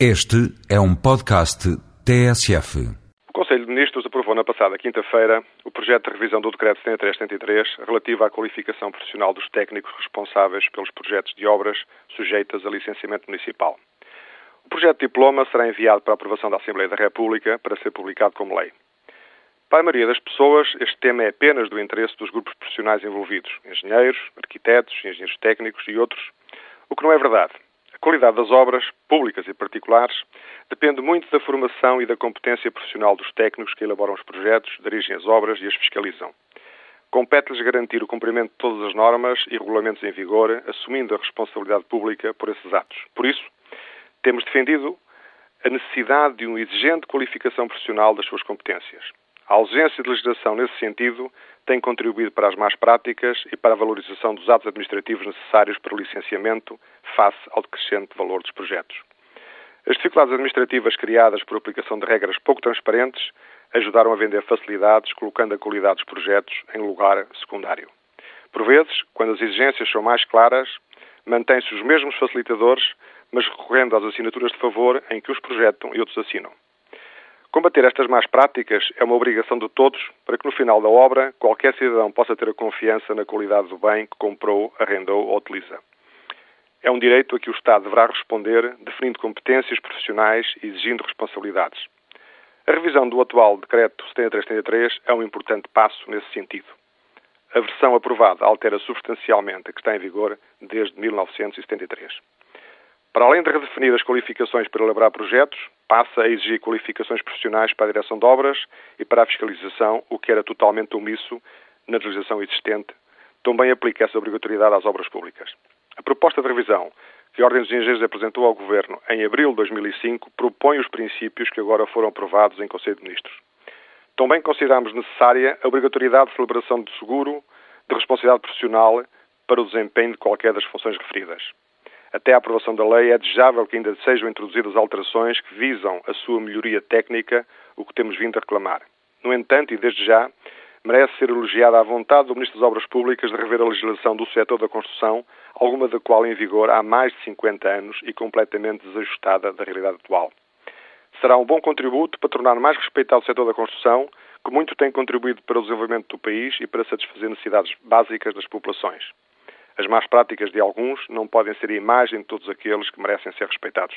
Este é um podcast TSF. O Conselho de Ministros aprovou na passada quinta-feira o projeto de revisão do Decreto 7373 relativo à qualificação profissional dos técnicos responsáveis pelos projetos de obras sujeitas a licenciamento municipal. O projeto de diploma será enviado para aprovação da Assembleia da República para ser publicado como lei. Para a maioria das pessoas, este tema é apenas do interesse dos grupos profissionais envolvidos, engenheiros, arquitetos, engenheiros técnicos e outros, o que não é verdade qualidade das obras, públicas e particulares, depende muito da formação e da competência profissional dos técnicos que elaboram os projetos, dirigem as obras e as fiscalizam. Compete-lhes garantir o cumprimento de todas as normas e regulamentos em vigor, assumindo a responsabilidade pública por esses atos. Por isso, temos defendido a necessidade de uma exigente qualificação profissional das suas competências. A ausência de legislação nesse sentido tem contribuído para as más práticas e para a valorização dos atos administrativos necessários para o licenciamento face ao decrescente valor dos projetos. As dificuldades administrativas criadas por aplicação de regras pouco transparentes ajudaram a vender facilidades, colocando a qualidade dos projetos em lugar secundário. Por vezes, quando as exigências são mais claras, mantêm-se os mesmos facilitadores, mas recorrendo às assinaturas de favor em que uns projetam e outros assinam. Combater estas más práticas é uma obrigação de todos para que no final da obra qualquer cidadão possa ter a confiança na qualidade do bem que comprou, arrendou ou utiliza. É um direito a que o Estado deverá responder, definindo competências profissionais e exigindo responsabilidades. A revisão do atual Decreto 7333 é um importante passo nesse sentido. A versão aprovada altera substancialmente a que está em vigor desde 1973. Para além de redefinir as qualificações para elaborar projetos, passa a exigir qualificações profissionais para a direção de obras e para a fiscalização, o que era totalmente omisso na legislação existente. Também aplica essa obrigatoriedade às obras públicas. A proposta de revisão que a Ordem dos Engenheiros apresentou ao Governo em abril de 2005 propõe os princípios que agora foram aprovados em Conselho de Ministros. Também consideramos necessária a obrigatoriedade de celebração de seguro de responsabilidade profissional para o desempenho de qualquer das funções referidas até a aprovação da lei, é desejável que ainda sejam introduzidas alterações que visam a sua melhoria técnica, o que temos vindo a reclamar. No entanto, e desde já, merece ser elogiada a vontade do Ministro das Obras Públicas de rever a legislação do setor da construção, alguma da qual em vigor há mais de 50 anos e completamente desajustada da realidade atual. Será um bom contributo para tornar mais respeitado o setor da construção, que muito tem contribuído para o desenvolvimento do país e para satisfazer necessidades básicas das populações. As más práticas de alguns não podem ser a imagem de todos aqueles que merecem ser respeitados.